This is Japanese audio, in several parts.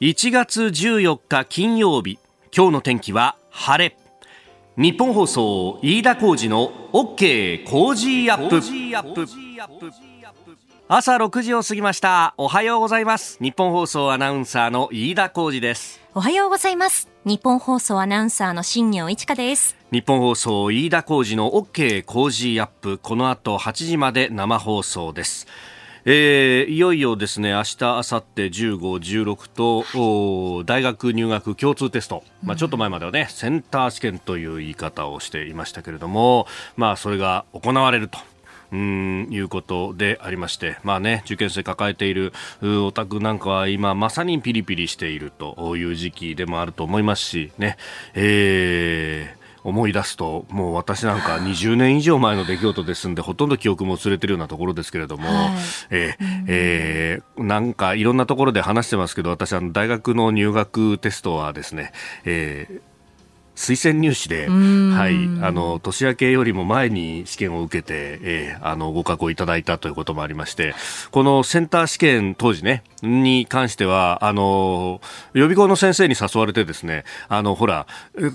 1月14日金曜日今日の天気は晴れ。日本放送飯田浩二の OK 工事アップ。朝6時を過ぎました。おはようございます。日本放送アナウンサーの飯田浩二です。おはようございます。日本放送アナウンサーの新業一華です。日本放送飯田浩二の OK 工事アップ。この後8時まで生放送ですえー、いよいよですね明日、明後日15、16と、大学入学共通テスト、まあ、ちょっと前まではね、センター試験という言い方をしていましたけれども、まあ、それが行われると。うんいうことでありまして、まあね、受験生抱えているお宅なんかは今まさにピリピリしているという時期でもあると思いますしね、えー思い出すともう私なんか20年以上前の出来事ですんでほとんど記憶も薄れてるようなところですけれども、はい、えー、えー、なんかいろんなところで話してますけど私あの大学の入学テストはですね、えー推薦入試で、はい、あの年明けよりも前に試験を受けて、えー、あの合格をいただいたということもありまして、このセンター試験当時ねに関してはあの予備校の先生に誘われてですね、あのほら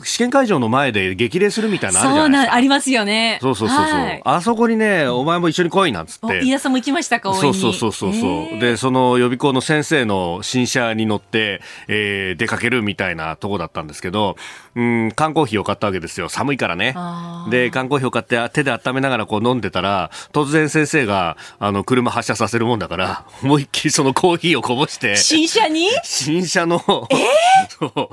試験会場の前で激励するみたいなあるじゃないですか。ありますよね。そうそうそうそう、はい、あそこにねお前も一緒に来いなんつって。飯田さんも行きましたかそうそうそうそうそう。でその予備校の先生の新車に乗って、えー、出かけるみたいなとこだったんですけど。うん、缶コーヒーを買ったわけですよ。寒いからね。で、缶コーヒーを買って手で温めながらこう飲んでたら、突然先生が、あの、車発車させるもんだから、思いっきりそのコーヒーをこぼして。新車に？新車の、え？ー、そ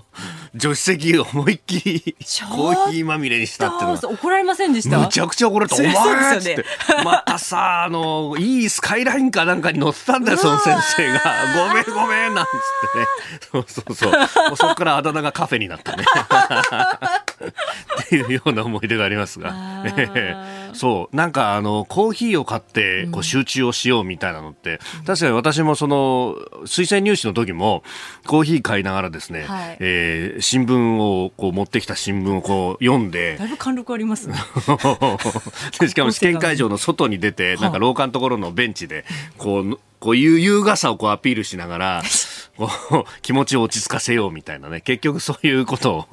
う、助手席を思いっきりコーヒーまみれにしたっての怒られませんでした？むちゃくちゃ怒られた。お前っつって。またさ、あの、いいスカイラインかなんかに乗ってたんだよ、その先生が。ごめんごめんなんつってね。そうそうそう。そこからあだ名がカフェになったね。っていうような思い出がありますが、そう。なんかあのコーヒーを買ってこう集中をしようみたいなのって、うん、確かに私もその推薦入試の時もコーヒー買いながらですね、はい、えー、新聞をこう持ってきた新聞をこう読んでだいぶ貫禄ありますね。しかも試験会場の外に出てなんか廊下のところのベンチでこうこういう優雅さをこうアピールしながら 気持ちを落ち着かせようみたいなね、結局そういうことを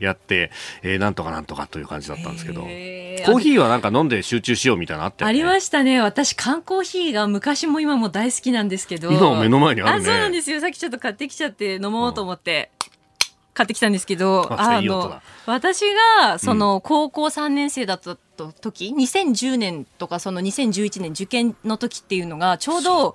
やって、えー、なんとかなんとかという感じだったんですけど、コーヒーはなんか飲んで集中しようみたいなあったよね。ありましたね。私、缶コーヒーが昔も今も大好きなんですけど。今も目の前にあるね。あ、そうなんですよ。さっきちょっと買ってきちゃって飲もうと思って。買ってきたんですけど、あの、私が、その、高校3年生だった時、2010年とか、その2011年受験の時っていうのが、ちょうど、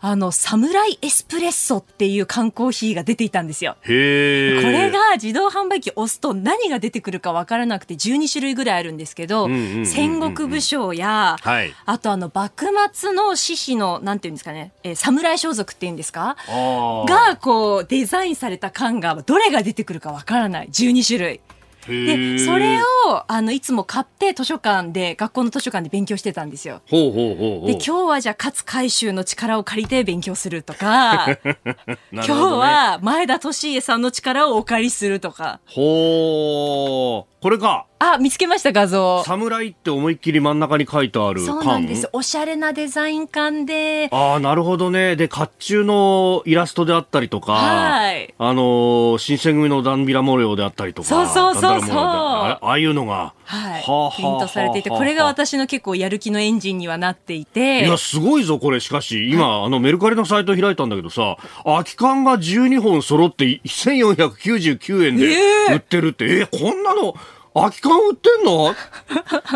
あの、サムライエスプレッソっていう缶コーヒーが出ていたんですよ。へこれが自動販売機押すと何が出てくるか分からなくて12種類ぐらいあるんですけど、戦国武将や、はい、あとあの、幕末の志士の、なんていうんですかね、えー、侍装束っていうんですか？が、こう、デザインされた缶が、どれが出てくるか分からない。12種類。でそれをあのいつも買って図書館で学校の図書館で勉強してたんですよ。ほうほうほうで今日はじゃあ勝海舟の力を借りて勉強するとか、ね、今日は前田利家さんの力をお借りするとか。ほうこれか。あ、見つけました画像。侍って思いっきり真ん中に書いてあるそうなんです。おしゃれなデザイン感で。ああ、なるほどね。で、甲冑のイラストであったりとか、はい。あのー、新選組のダンビラ模様であったりとか。そうそうそうそう。ああいうのが。はい。はあ、プリントされていて、これが私の結構やる気のエンジンにはなっていて。いや、すごいぞ、これ。しかし、今、あの、メルカリのサイト開いたんだけどさ、空き缶が12本揃って1499円で売ってるって、えー、えー、こんなの、空き缶売ってんの？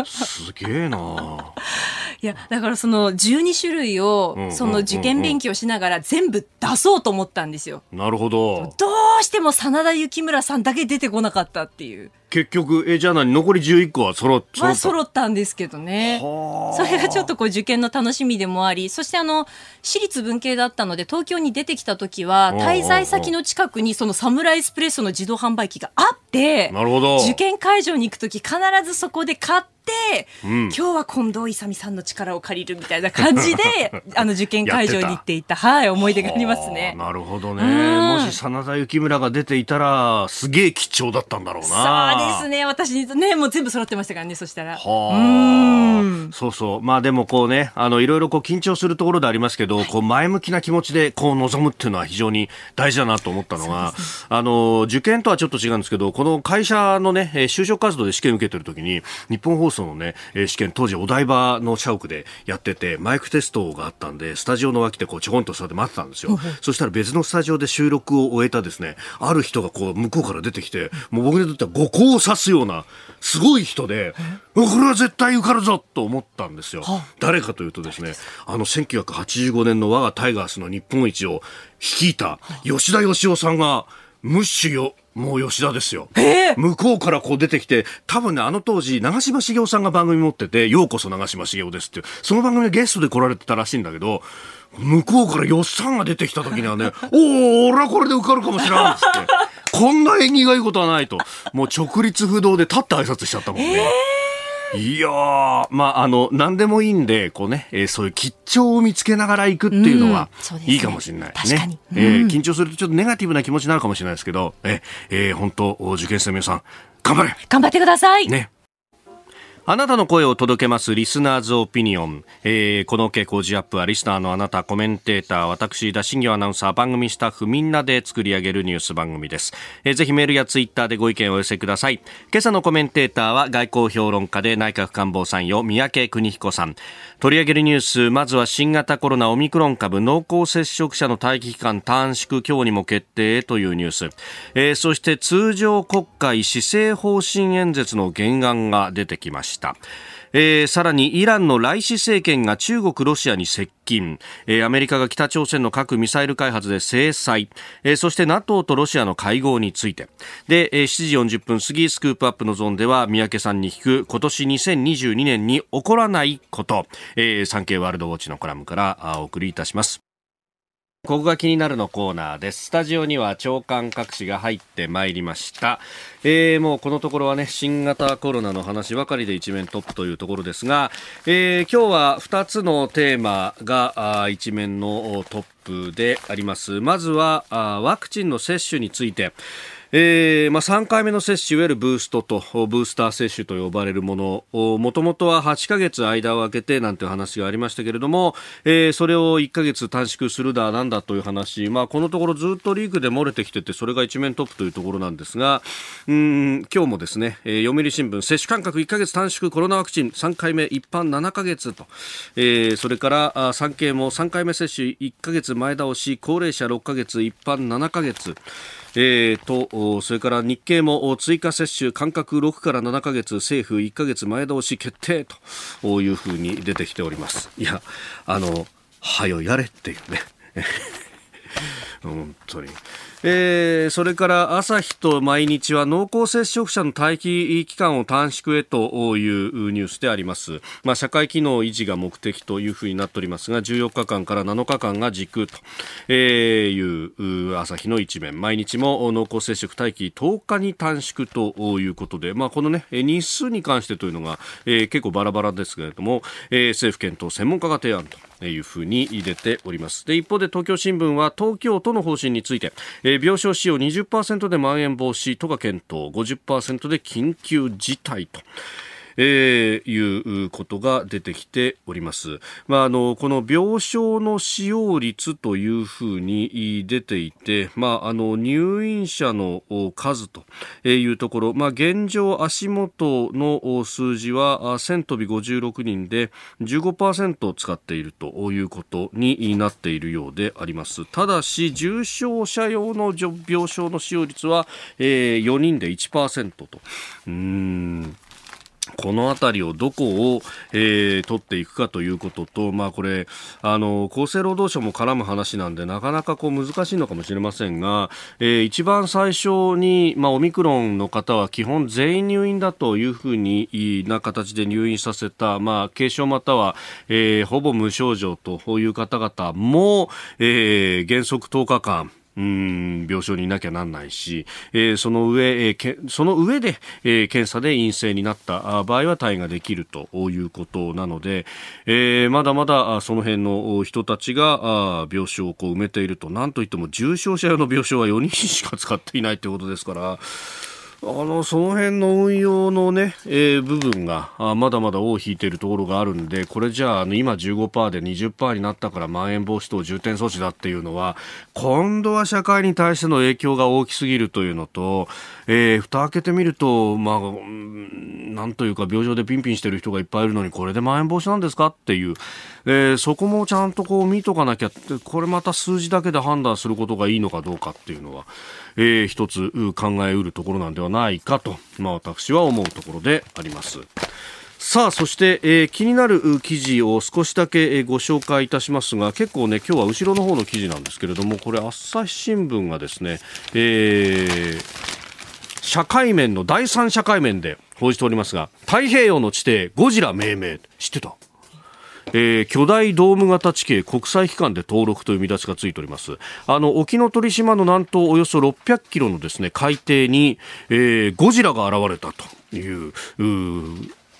すげえな いやだからその12種類をその受験勉強しながら全部出そうと思ったんですよ。なるほど。どうしても真田幸村さんだけ出てこなかったっていう。結局、え、じゃあ何？残り11個は揃っ揃った、まあ、揃ったんですけどね。それがちょっとこう受験の楽しみでもあり、そしてあの、私立文系だったので、東京に出てきた時は、滞在先の近くにそのサムライスプレッソの自動販売機があって、なるほど。受験会場に行く時必ずそこで買って、て、うん、今日は近藤勇さんの力を借りるみたいな感じで あの受験会場に行っていた。はい思い出がありますね。なるほどね。もし真田幸村が出ていたらすげえ貴重だったんだろうな。そうですね。私にねもう全部揃ってましたからねそしたら。はあ。そうそう。まあでもこうねあのいろいろこう緊張するところでありますけど、はい、こう前向きな気持ちでこう臨むっていうのは非常に大事だなと思ったのが、ね、あの受験とはちょっと違うんですけどこの会社のね就職活動で試験受けてる時に日本放送のね試験当時お台場の社屋でやっててマイクテストがあったんでスタジオの脇でこうちょこんと座って待ってたんですよ、そしたら別のスタジオで収録を終えたですねある人がこう向こうから出てきてもう僕にとっては五行を指すようなすごい人でこれは絶対受かるぞと思ったんですよ。誰かというとですねあの1985年の我がタイガースの日本一を率いた吉田義雄さんがムッシュよもう吉田ですよ。向こうからこう出てきて、多分ね、あの当時、長嶋茂雄さんが番組持ってて、ようこそ長嶋茂雄ですっていう、その番組でゲストで来られてたらしいんだけど、向こうから吉さんが出てきた時にはね、おお、俺はこれで受かるかもしれないっつって、こんな縁起がいいことはないと、もう直立不動で立って挨拶しちゃったもんね。いやまあ、あの、何でもいいんで、こうね、えー、そういう吉兆を見つけながら行くっていうのは、いいかもしれないね。ねうん、えー、緊張するとちょっとネガティブな気持ちになるかもしれないですけど、えー、えー、本当、受験生の皆さん、頑張れ！頑張ってください。ね。あなたの声を届けますリスナーズオピニオン。えー、この傾向ジアップはリスナーのあなた、コメンテーター、私、田新業アナウンサー、番組スタッフみんなで作り上げるニュース番組です。えー、ぜひメールやツイッターでご意見をお寄せください。今朝のコメンテーターは外交評論家で内閣官房参与、三宅邦彦さん。取り上げるニュース、まずは新型コロナオミクロン株濃厚接触者の待機期間短縮今日にも決定というニュース。えー、そして通常国会施政方針演説の原案が出てきました。えー、さらにイランのライシ政権が中国、ロシアに接近、えー、アメリカが北朝鮮の核・ミサイル開発で制裁、えー、そして NATO とロシアの会合について。で、えー、7時40分過ぎスクープアップのゾーンでは三宅さんに聞く今年2022年に起こらないこと、えー、産経ワールドウォッチのコラムからお送りいたします。ここが気になるのコーナーです。スタジオには長官各紙が入ってまいりました。えー、もうこのところはね、新型コロナの話ばかりで一面トップというところですが、えー、今日は2つのテーマが一面のトップであります。まずはワクチンの接種について、えーまあ、3回目の接種いわゆるブーストとブースター接種と呼ばれるものもともとは8ヶ月間を空けてなんていう話がありましたけれども、えー、それを1ヶ月短縮するだなんだという話、まあ、このところずっとリークで漏れてきててそれが一面トップというところなんですがうん今日もですね、えー、読売新聞接種間隔1ヶ月短縮コロナワクチン3回目一般7ヶ月と、えー、それから産経も3回目接種1ヶ月前倒し高齢者6ヶ月一般7ヶ月。えー、とそれから日経も追加接種間隔6から7か月政府1か月前倒し決定というふうに出てきておりますいやあのはよやれっていうね 本当に。えー、それから朝日と毎日は濃厚接触者の待機期間を短縮へというニュースであります。まあ、社会機能維持が目的というふうになっておりますが、14日間から7日間が軸という朝日の一面。毎日も濃厚接触待機10日に短縮ということで、まあ、このね、日数に関してというのが、えー、結構バラバラですけれども、えー、政府検討専門家が提案というふうに出ております。で、一方で東京新聞は東京都の方針について、えー、病床使用20%でまん延防止都が検討50%で緊急事態と。えー、いうことが出てきております。まあ、あの、この病床の使用率というふうに出ていて、まあ、あの、入院者の数というところ、まあ、現状足元の数字は1000飛び56人で15%使っているということになっているようであります。ただし、重症者用の病床の使用率は、えー、4人で1%と。うんこの辺りをどこを、えー、取っていくかということと、まあ、これあの厚生労働省も絡む話なんでなかなかこう難しいのかもしれませんが、えー、一番最初に、まあ、オミクロンの方は基本全員入院だというふうにな形で入院させた、まあ、軽症または、えー、ほぼ無症状という方々も、えー、原則10日間うん病床にいなきゃなんないし、えー、その上、えー、その上で、えー、検査で陰性になった場合は退院ができるということなので、えー、まだまだその辺の人たちが病床をこう埋めていると、なんといっても重症者用の病床は4人しか使っていないということですから、あのその辺の運用のね、えー、部分があまだまだ尾を引いているところがあるんで、これじゃあ、あの今15%で20%になったからまん延防止等重点措置だっていうのは、今度は社会に対しての影響が大きすぎるというのと、えー、蓋開けてみると、まあ、なんというか病状でピンピンしている人がいっぱいいるのに、これでまん延防止なんですかっていう、えー、そこもちゃんとこう見とかなきゃって、これまた数字だけで判断することがいいのかどうかっていうのは、えー、一つ考えうるところなんではないかと、まあ、私は思うところであります。さあそして、えー、気になる記事を少しだけ、え、ご紹介いたしますが結構ね今日は後ろの方の記事なんですけれどもこれ朝日新聞がですね、えー、社会面の第三社会面で報じておりますが太平洋の地底ゴジラ命名知ってた？えー、巨大ドーム型地形国際機関で登録という見出しがついております。あの沖ノ鳥島の南東およそ600キロのですね海底に、えー、ゴジラが現れたという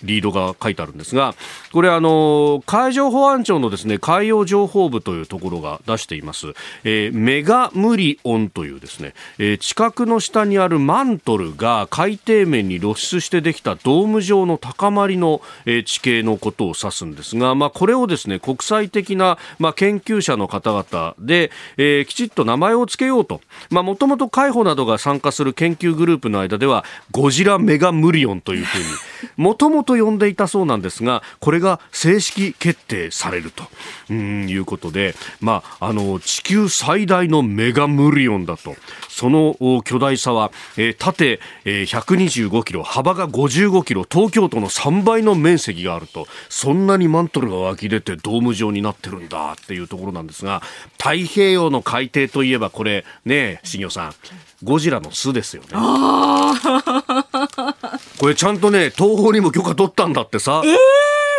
リードが書いてあるんですが、これあの、海上保安庁のですね、海洋情報部というところが出しています、えー、メガムリオンというですね、えー、地殻の下にあるマントルが海底面に露出してできたドーム状の高まりの、えー、地形のことを指すんですが、まあ、これをですね、国際的な、まあ、研究者の方々で、えー、きちっと名前を付けようと、まあ、もともと海保などが参加する研究グループの間では、ゴジラメガムリオンというふうに、もともとと呼んでいたそうなんですが、これが正式決定されるとうんいうことで、まあ、あの、地球最大のメガムリオンだと。その巨大さは、えー、縦、えー、125キロ、幅が55キロ、東京都の3倍の面積があると、そんなにマントルが湧き出てドーム状になってるんだっていうところなんですが、太平洋の海底といえばこれ、ねえ、新業さん、ゴジラの巣ですよね。これちゃんとね、東宝にも許可取ったんだってさ。えー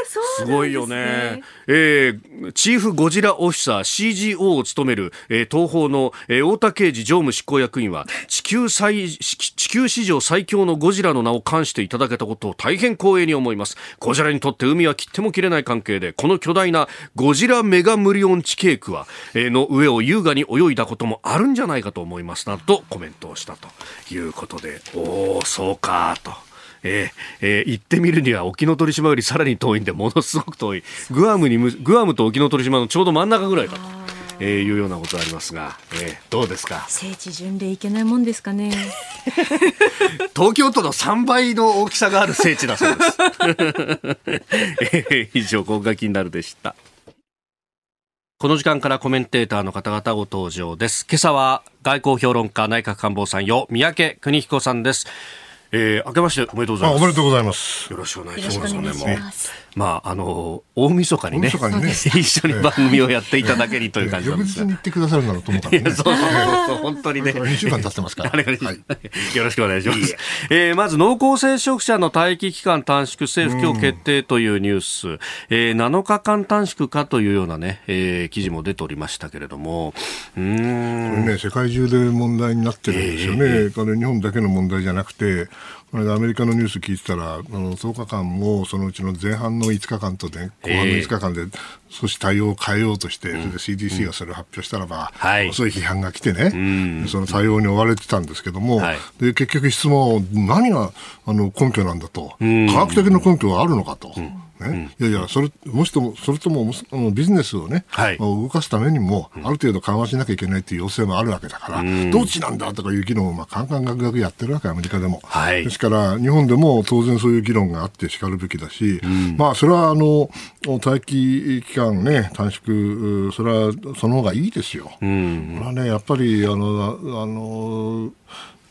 すごいよね。えー、チーフゴジラオフィサー CGO を務める、えー、東方の、えー、太田刑事常務執行役員は地球最地球史上最強のゴジラの名を冠していただけたことを大変光栄に思いますゴジラにとって海は切っても切れない関係でこの巨大なゴジラメガムリオン地形区は、えー、の上を優雅に泳いだこともあるんじゃないかと思いますなとコメントをしたということでおおそうかと。えーえー、行ってみるには沖ノ鳥島よりさらに遠いんでものすごく遠い。グアムにグアムと沖ノ鳥島のちょうど真ん中ぐらいかと。えー、いうようなことありますが、えー、どうですか？聖地巡礼いけないもんですかね。東京都の3倍の大きさがある聖地だそうです、えー、以上今回気になるでした。この時間からコメンテーターの方々ご登場です。今朝は外交評論家内閣官房参与三宅邦彦さんですえー、明けましておめでとうございます。おめでとうございます。よろしくお願いします。まあ、あの、大晦日にね、にね。一緒に番組をやっていただけにという感じなんです。翌日に言ってくださるんだろうと思ったら、ね、そうそうそう、本当にね。2週間経ってますから。はい、よろしくお願いします。え。ー、まず、濃厚接触者の待機期間短縮政府今日決定というニュース、えー、7日間短縮かというようなね、えー、記事も出ておりましたけれども、うん。これね、世界中で問題になってるんですよね。えー、これ日本だけの問題じゃなくて、これアメリカのニュース聞いてたら、あの10日間もそのうちの前半の5日間と、ね、後半の5日間で少し対応を変えようとして、それで CDC がそれを発表したらば、うん、遅い批判が来てね、うん、その対応に追われてたんですけども、はい、で結局質問、何があの根拠なんだと、科学的な根拠はあるのかと。ね、うん、いやいや、それ、もしとも、それとも、ビジネスをね、はい、動かすためにも、ある程度緩和しなきゃいけないという要請もあるわけだから、うん、どっちなんだとかいう議論を、まあ、カンカンガクガクやってるわけ、アメリカでも。はい、ですから、日本でも当然そういう議論があってしかるべきだし、うん、まあ、それは、あの、待機期間ね、短縮、それは、その方がいいですよ。うん、これはね、やっぱり、あの、あの、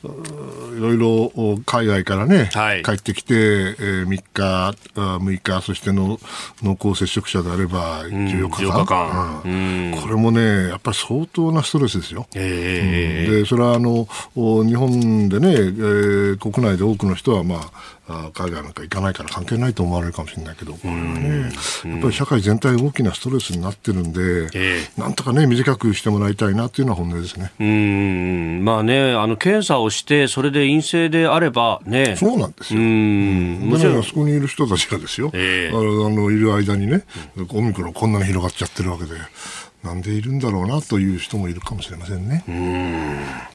いろいろ海外からね、はい、帰ってきて、えー、3日、6日、そしての濃厚接触者であれば14日間。日間。うん、これもね、やっぱり相当なストレスですよ。えー、で、それはあの、日本でね、えー、国内で多くの人は、まあ、海外なんか行かないから関係ないと思われるかもしれないけど、これはね、やっぱり社会全体大きなストレスになってるんで、えー、なんとかね、短くしてもらいたいなっていうのは本音ですね。うん、まあね、あの、検査をして、それで陰性であればね。そうなんですよ。うん。もちろん、あそこにいる人たちがですよ、えー、あの、いる間にね、オミクロンこんなに広がっちゃってるわけで、なんでいるんだろうなという人もいるかもしれませんね。うん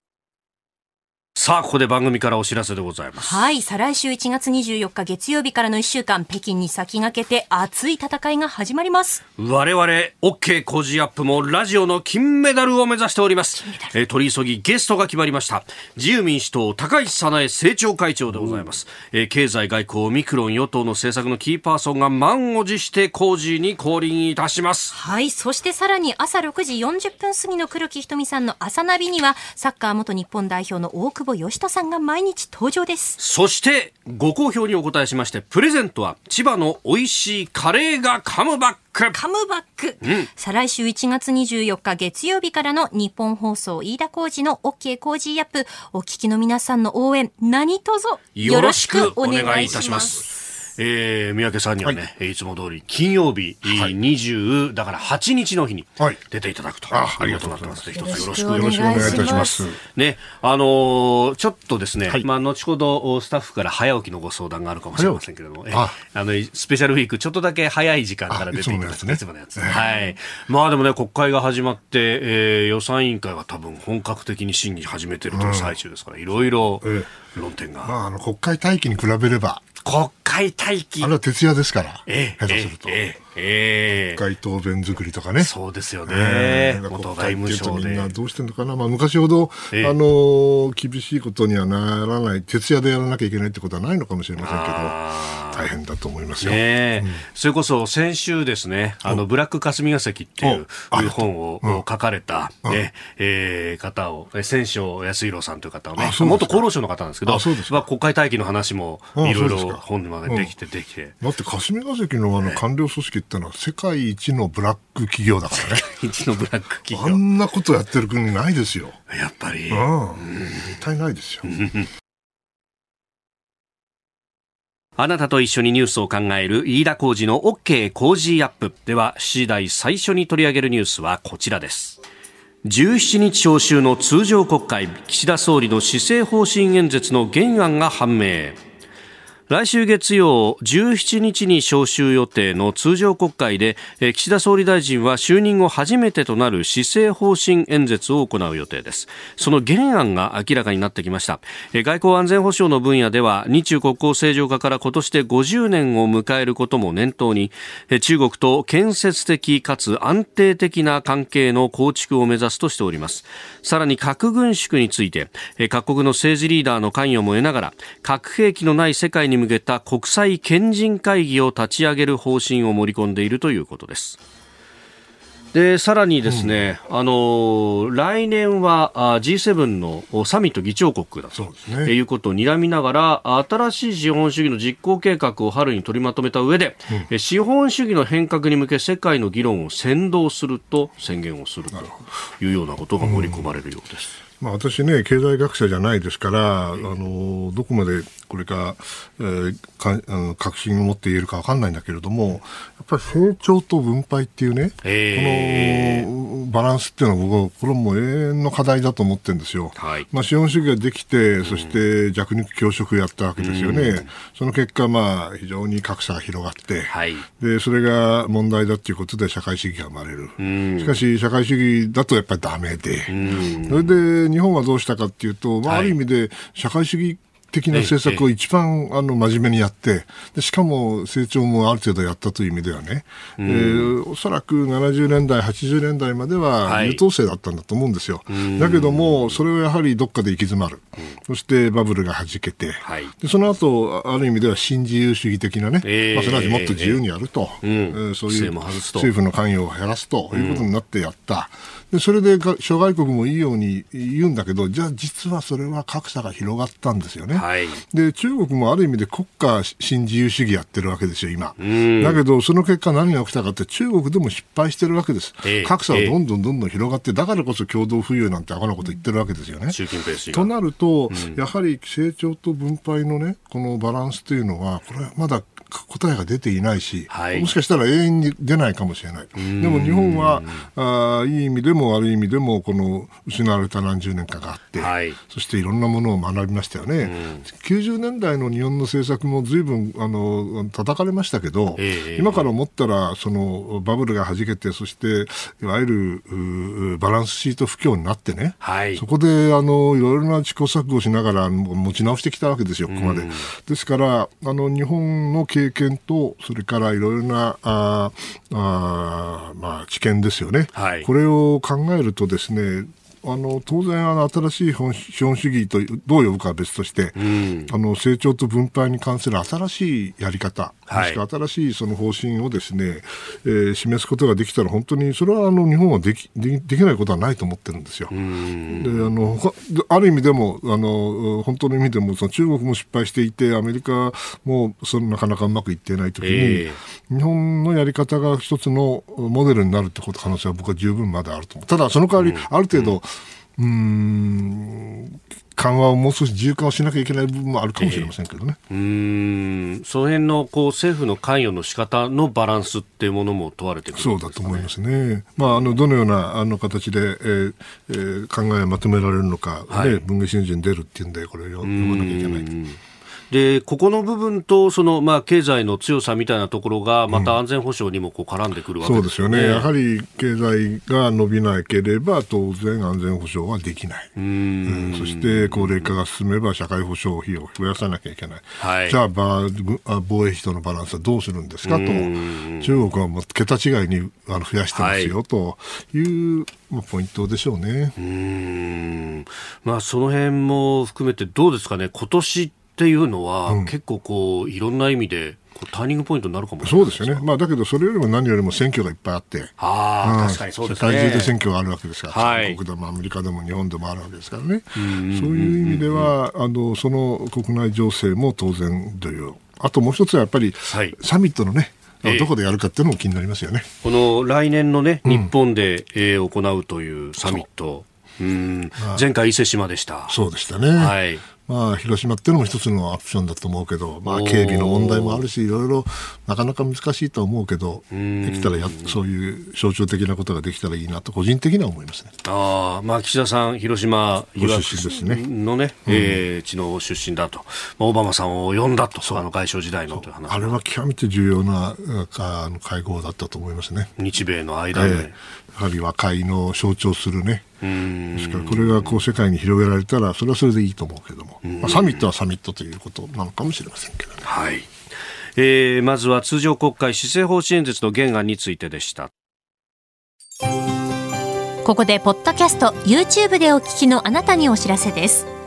さあ、ここで番組からお知らせでございます。はい。再来週1月24日月曜日からの1週間、北京に先駆けて熱い戦いが始まります。我々、OK 工事アップもラジオの金メダルを目指しております。えー、取り急ぎゲストが決まりました。自由民主党、高市早苗政調会長でございます。えー、経済外交、オミクロン与党の政策のキーパーソンが満を持して工事に降臨いたします。はい。そしてさらに朝6時40分過ぎの黒木ひとみさんの朝ナビには、サッカー元日本代表の大久保嘉人さんが毎日登場です。そしてご好評にお答えしましてプレゼントは千葉の美味しいカレーがカムバック。カムバック、うん、再来週1月24日月曜日からの日本放送飯田浩二の OK 工事アップ。お聞きの皆さんの応援何卒よろしくお願いいたしますえー、三宅さんにはね、はい、いつも通り金曜日、はい、20だから8日の日に出ていただくと、はい、ありがとうございます。一つよろしくよろしくお願いいたします。ね、あのー、ちょっとですね、はい、まあ後ほどスタッフから早起きのご相談があるかもしれませんけれども、ああのスペシャルウィークちょっとだけ早い時間から出ていただく、ね、いつものやつ、はい。まあでもね国会が始まって、えー、予算委員会は多分本格的に審議始めてるという最中ですから、いろいろ論点が。まああの国会待機に比べれば国会待機。あれは徹夜ですから、ええ、下手すると。えええー、国会答弁作りとかね。そうですよね。えー、元外務省で。みんなどうしてんのかな。まあ昔ほど、えー、あの、厳しいことにはならない、徹夜でやらなきゃいけないってことはないのかもしれませんけど、大変だと思いますよ。ね、うん、それこそ先週ですね、あの、ブラック霞が関っていう本を書かれた、ね、えー、方を、千章康弘さんという方をね、元厚労省の方なんですけど、まあ、国会待機の話もいろいろ本にまでできてできて。だって霞が関のあの官僚組織ってのは世界一のブラック企業だからね。一のブラック企業。あんなことやってる国ないですよ。やっぱり。うん。絶対ないですよ。あなたと一緒にニュースを考える飯田浩二の OK 工事アップ。では、7時台最初に取り上げるニュースはこちらです。17日召集の通常国会、岸田総理の施政方針演説の原案が判明。来週月曜17日に召集予定の通常国会で岸田総理大臣は就任後初めてとなる施政方針演説を行う予定です。その原案が明らかになってきました。外交安全保障の分野では日中国交正常化から今年で50年を迎えることも念頭に中国と建設的かつ安定的な関係の構築を目指すとしております。さらに核軍縮について各国の政治リーダーの関与も得ながら核兵器のない世界に向けた国際賢人会議を立ち上げる方針を盛り込んでいるということです。でさらにですね、うん、あの来年は G7 のサミット議長国だと、ね、いうことを睨みながら新しい資本主義の実行計画を春に取りまとめた上で、うん、資本主義の変革に向け世界の議論を先導すると宣言をするというようなことが盛り込まれるようです。まあ、私ね、経済学者じゃないですから、あのどこまでこれか,、えー、かあの確信を持って言えるか分かんないんだけれども、やっぱり成長と分配っていうね、えー、このバランスっていうのは僕は、これも永遠の課題だと思ってるんですよ。はい、まあ、資本主義ができて、そして弱肉強食やったわけですよね。うん、その結果、まあ、非常に格差が広がって、はい、で、それが問題だっていうことで社会主義が生まれる。うん、しかし、社会主義だとやっぱりダメで、うん、それで日本はどうしたかっていうと、まあ、ある意味で社会主義的な政策を一番、あの真面目にやってで、しかも成長もある程度やったという意味ではね、うん、えー、おそらく70年代、80年代までは優等生だったんだと思うんですよ。はい、だけども、それをやはりどっかで行き詰まる、うん、そしてバブルがはじけて、はい、でその後ある意味では新自由主義的なね、えー、まあ、すなわちもっと自由にやると、えー、そういう政府の関与を減らすということになってやった。でそれで諸外国もいいように言うんだけど、じゃあ実はそれは格差が広がったんですよね。はい、で中国もある意味で国家新自由主義やってるわけですよ、今。だけど、その結果何が起きたかって、中国でも失敗してるわけです。えー、格差はどんどんどんどん広がって、だからこそ共同富裕なんてあかなこと言ってるわけですよね。となると、うん、やはり成長と分配のね、このバランスというのは、これはまだ答えが出ていないし、はい、もしかしたら永遠に出ないかもしれない。でも日本はあいい意味でも悪い意味でもこの失われた何十年かがあって、はい、そしていろんなものを学びましたよね。90年代の日本の政策も随分あの叩かれましたけど、えー、今から思ったらそのバブルがはじけてそしていわゆるバランスシート不況になってね、はい、そこであのいろいろな試行錯誤しながら持ち直してきたわけですよ、ここまで。ですからあの日本の経験と、それからいろいろなああ、まあ、知見ですよね、はい、これを考えるとですねあの当然あの、新しい資本主義とどう呼ぶかは別として、うん、あの成長と分配に関する新しいやり方、はい、もしくは新しいその方針をですね、えー、示すことができたら、本当にそれはあの日本はできできないことはないと思ってるんですよ。であのある意味でも、あの本当の意味でもその中国も失敗していて、アメリカもそのなかなかうまくいっていないときに、えー、日本のやり方が一つのモデルになるってこと可能性は僕は十分まだあると思う。ただその代わり、ある程度、うん緩和をもう少し自由化をしなきゃいけない部分もあるかもしれませんけどね。えー、うん。その辺のこう政府の関与の仕方のバランスっていうものも問われてくる、ね、そうだと思いますね。まあ、あのどのようなあの形で、えーえー、考えをまとめられるのか、はい、ね、文藝春秋に出るっていうんで、これを読まなきゃいけない。でここの部分とその、まあ、経済の強さみたいなところが、また安全保障にもこう絡んでくるわけです、ね。うん、そうですよね、やはり経済が伸びなければ、当然安全保障はできない、うん、そして高齢化が進めば、社会保障費を増やさなきゃいけない、はい、じゃあ防衛費とのバランスはどうするんですかと、中国はもう桁違いにあの増やしてますよ、はい、とい。う。まあ、ポイントでしょうね。うん、まあ、その辺も含めてどうですかね、今年っていうのは、うん、結構こういろんな意味でターニングポイントになるかもそうですよね、まあ、だけどそれよりも何よりも選挙がいっぱいあって、あうん、確かにそうですね、世界中で選挙があるわけですから、はい、韓国でもアメリカでも日本でもあるわけですからね、そういう意味では、あのその国内情勢も当然という、あともう一つはやっぱり、はい、サミットのね、どこでやるかっていうのも気になりますよね、この来年のね、日本で、えー、行うというサミット。う。ん、前回伊勢志摩でした。そうでしたね。はい。まあ、広島っていうのも一つのアプションだと思うけど、まあ、警備の問題もあるし、いろいろなかなか難しいと思うけど、できたらや、そういう象徴的なことができたらいいなと、個人的には思いますね。あまあ、岸田さん、広島出身ですね。のね、うん、えー、地の出身だと、まあ、オバマさんを呼んだと、あの外相時代のという。話あれは極めて重要なあの会合だったと思いますね。日米の間で、えーやはり和解の象徴するね、ですからこれがこう世界に広げられたら、それはそれでいいと思うけども、まあ、サミットはサミットということなのかもしれませんけどね。はい。えー、まずは通常国会施政方針演説の原案についてでした。ここでポッドキャスト YouTube でお聞きのあなたにお知らせです。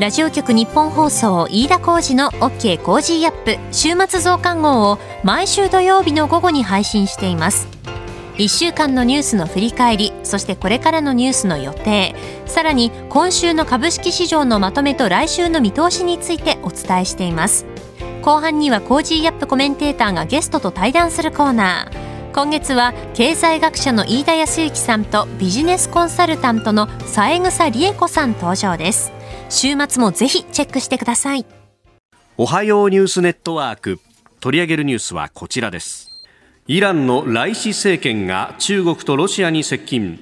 ラジオ局日本放送飯田浩司の OK コージーアップ週末増刊号を毎週土曜日の午後に配信しています1週間のニュースの振り返りそしてこれからのニュースの予定。さらに今週の株式市場のまとめと来週の見通しについてお伝えしています。後半には Cozy up コメンテーターがゲストと対談するコーナー。今月は経済学者の飯田康之さんとビジネスコンサルタントの三枝理恵子さん登場です。週末もぜひチェックしてください。おはようニュースネットワーク。取り上げるニュースはこちらです。イランのライシ政権が中国とロシアに接近。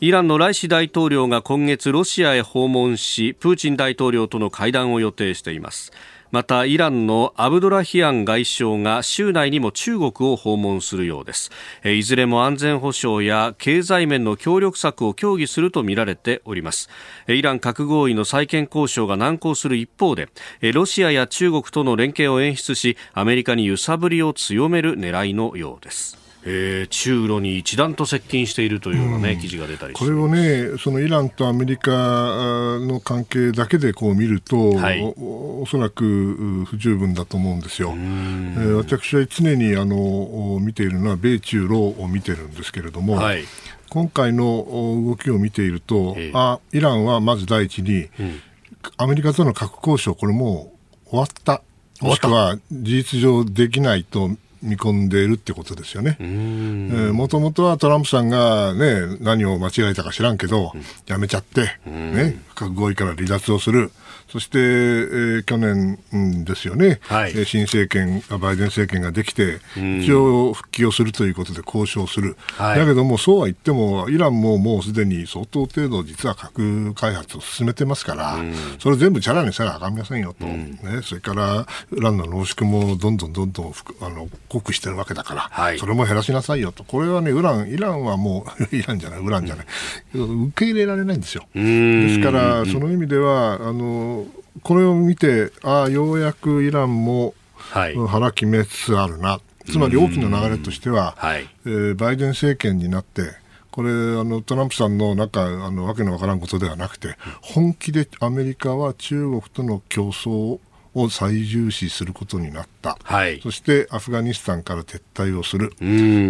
イランのライシ大統領が今月ロシアへ訪問しプーチン大統領との会談を予定しています。またイランのアブドラヒアン外相が週内にも中国を訪問するようです。いずれも安全保障や経済面の協力策を協議するとみられております。イラン核合意の再建交渉が難航する一方でロシアや中国との連携を演出しアメリカに揺さぶりを強める狙いのようです。えー、中ロに一段と接近しているというような、ね、うん、記事が出たりこれをね、そのイランとアメリカの関係だけでこう見ると、はい、おおそらく不十分だと思うんですよ。えー、私は常にあの見ているのは米中ロを見てるんですけれども、はい、今回の動きを見ていると、えー、あイランはまず第一に、うん、アメリカとの核交渉、これもう終わった。もしくは事実上できないと見込んでいるってことですよね。もともとはトランプさんが、ね、何を間違えたか知らんけど、やめちゃって、ね、核合意から離脱をする。そして、えー、去年、うん、ですよね、はい、新政権、バイデン政権ができて、一応復帰をするということで交渉する、はい、だけども、そうは言っても、イランももうすでに相当程度、実は核開発を進めてますから、それ全部チャラにしたらあかんませんよと、ね、それからウランの濃縮もどんどんどんどんあの濃くしてるわけだから、はい、それも減らしなさいよと、これはね、ウラン、イランはもう、イランじゃない、ウランじゃない、受け入れられないんですよ。ですから、その意味では、あのこれを見て、ああ、ようやくイランも腹決めつつあるな、つまり大きな流れとしては、はい、えー、バイデン政権になって、これあのトランプさんのなんかあのわけのわからんことではなくて、本気でアメリカは中国との競争を最重視することになった、はい、そしてアフガニスタンから撤退をする、そ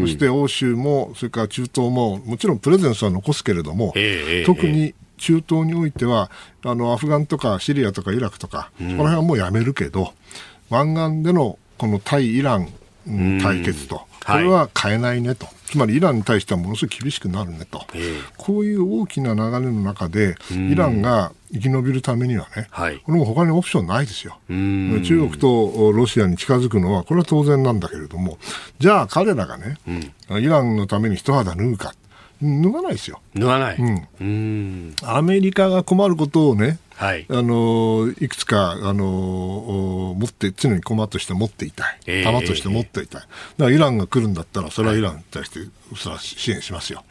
して欧州も、それから中東も、もちろんプレゼンスは残すけれども、えー、特に中東においてはあのアフガンとかシリアとかイラクとか、うん、この辺はもうやめるけど湾岸でのこの対イラン対決と、これは変えないねと、はい、つまりイランに対してはものすごい厳しくなるねと、こういう大きな流れの中で、イランが生き延びるためにはね、はい、これも他にオプションないですよ。中国とロシアに近づくのは、これは当然なんだけれども、じゃあ彼らがね、うん、イランのために一肌脱ぐか。脱がないですよ。脱がない。うん。うんアメリカが困ることをね、はい、あのいくつかあの持って常に駒として持っていたい、えー、弾として持っていたい、だからイランが来るんだったら、それはイランに対してそれは支援しますよ。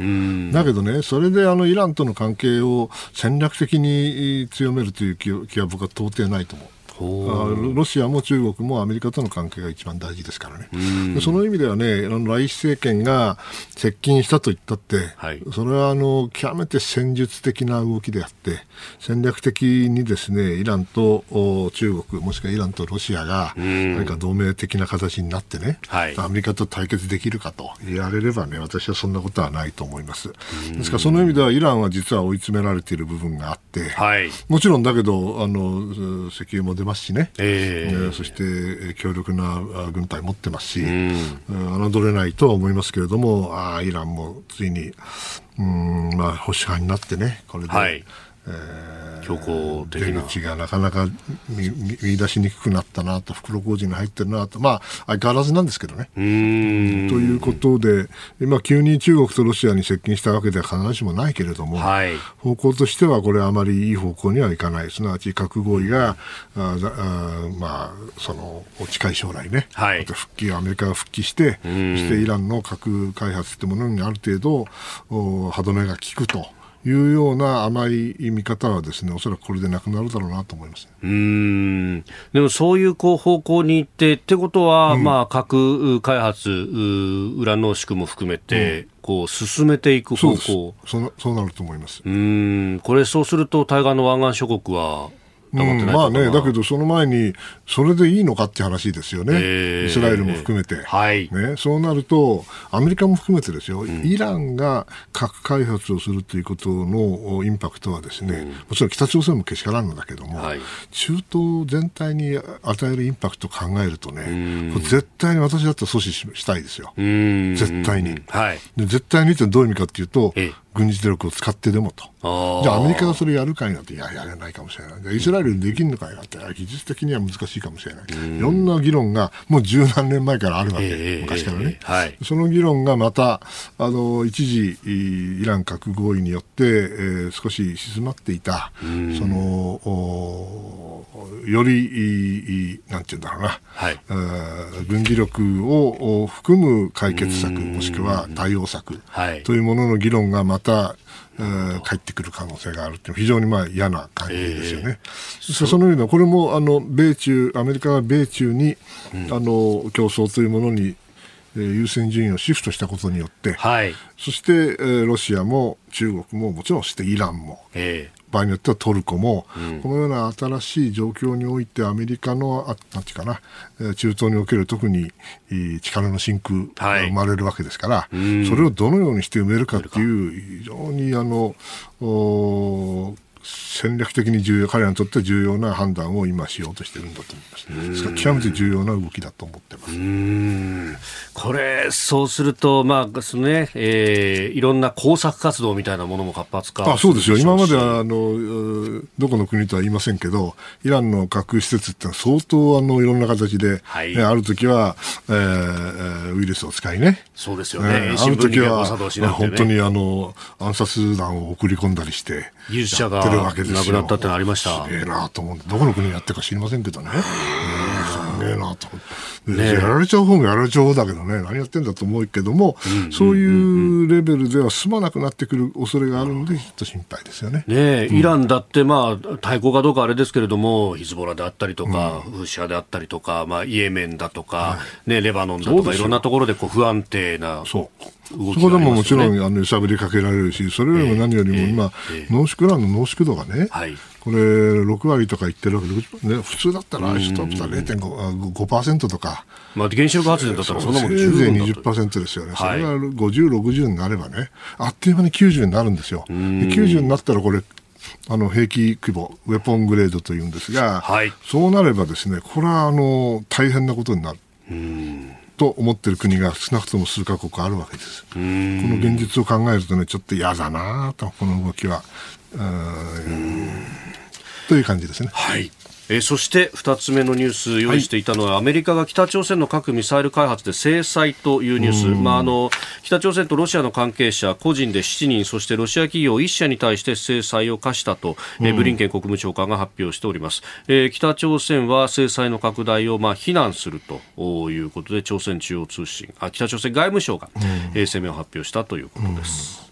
だけどね、それであのイランとの関係を戦略的に強めるという気は僕は到底ないと思う。ロシアも中国もアメリカとの関係が一番大事ですからね、その意味ではね、ライシ政権が接近したと言ったって、はい、それはあの極めて戦術的な動きであって、戦略的にですねイランと中国、もしくはイランとロシアが何か同盟的な形になってね、はい、アメリカと対決できるかと言われればね、私はそんなことはないと思います。ですから、その意味ではイランは実は追い詰められている部分があって、はい、もちろんだけど、あの石油も出ますしね、えー、そして強力な軍隊持ってますし、侮れないとは思いますけれども、あイランもついに、うんまあ、保守派になってね、これで。はい。えー、強硬的な。出口がなかなか見見出しにくくなったなと、袋小路に入ってるなと、まあ、相変わらずなんですけどね。ということで、今、急に中国とロシアに接近したわけでは必ずしもないけれども、はい、方向としてはこれ、あまりいい方向にはいかない、すなわち核合意が、ああまあ、その近い将来ね、はい、復帰、アメリカが復帰して、そしてイランの核開発というものにある程度、歯止めが効くと。いうような甘い見方はですねおそらくこれでなくなるだろうなと思います、うん。でもそういうこう方向に行ってってことは、うん、まあ、核開発、裏濃縮も含めて、うん、こう進めていく方向。そうそうなると思います。うん。これ、そうすると対岸の湾岸諸国はうん、まあね、だけどその前に、それでいいのかって話ですよね、えー、イスラエルも含めて、はい。ね、そうなると、アメリカも含めてですよ、うん、イランが核開発をするということのインパクトはですね、うん、もちろん北朝鮮もけしからんのだけども、はい、中東全体に与えるインパクトを考えるとね、これ絶対に私だったら阻止したいですよ、絶対に。はい、で絶対にってどういう意味かっていうと、軍事力を使ってでもと。じゃあアメリカがそれやるかいなって、いや、やれないかもしれない。じゃイスラエルにできるのかい？なって、技術的には難しいかもしれない。いろんな議論がもう十何年前からあるわけ、えー、昔からね、はい。その議論がまた、あの、一時、イラン核合意によって、えー、少し静まっていた、その、より、なんていうんだろうな、はい、軍事力を含む解決策、もしくは対応策というものの議論がまた帰ってくる可能性があるという非常にまあ嫌な感じですよね。えー、そのようなこれもあの米中アメリカが米中に、うん、あの競争というものに優先順位をシフトしたことによって、はい、そして、えー、ロシアも中国ももちろんしてイランも、えー、場合によってはトルコも、うん、このような新しい状況においてアメリカのあなんてかな中東における特に力の真空が生まれるわけですから、はい、それをどのようにして埋めるかっていう非常にあの戦略的に重要、彼らにとって重要な判断を今しようとしてるんだと思います。ですから極めて重要な動きだと思ってます。これ、そうすると、まあ、そのね、えー、いろんな工作活動みたいなものも活発化あそうですよ。今までは、あの、どこの国とは言いませんけど、イランの核施設ってのは相当、あの、いろんな形で、はい、ね、ある時は、えー、ウイルスを使いね。そうですよね。ねある時は、ね、本当にあの、暗殺弾を送り込んだりして、技術者がるわけです亡くなったってのありました。すげえなと思って、どこの国やってるか知りませんけどね。すげえなと思って。ね、やられちゃう方もやられちゃう方だけどね、何やってんだと思うけども、うん、そういうレベルでは済まなくなってくる恐れがあるので、ちょっと心配ですよね。ねイランだって、まあ、対抗かどうかあれですけれども、ヒズボラであったりとか、フーシ派であったりとか、まあ、イエメンだとか、はい、ね、レバノンだとか、いろんなところでこう不安定な。そう。そこでももちろんあの揺さぶりかけられるし、それよりも何よりも今、濃縮ランの濃縮度がね、はい、これ、6割とか言ってるわけで、ね、普通だったら、1トップは0.5%とか、まあ、原子力発電だったらそんなもんせいぜい20%ですよね、それが50、60になればね、あっという間に90になるんですよ。で90になったらこれあの兵器規模、ウェポングレードというんですが、はい、そうなればですね、これはあの大変なことになる。と思っている国が少なくとも数カ国あるわけです。この現実を考えるとね、ちょっと嫌だなと、この動きは。という感じですね。はい。えー、そして2つ目のニュース用意していたのは、はい、アメリカが北朝鮮の核・ミサイル開発で制裁というニュース、まあ、あの北朝鮮とロシアの関係者個人で7人そしてロシア企業1社に対して制裁を科したと、えー、ブリンケン国務長官が発表しております、えー、北朝鮮は制裁の拡大をまあ非難するということで朝鮮中央通信あ北朝鮮外務省が、えー、声明を発表したということです、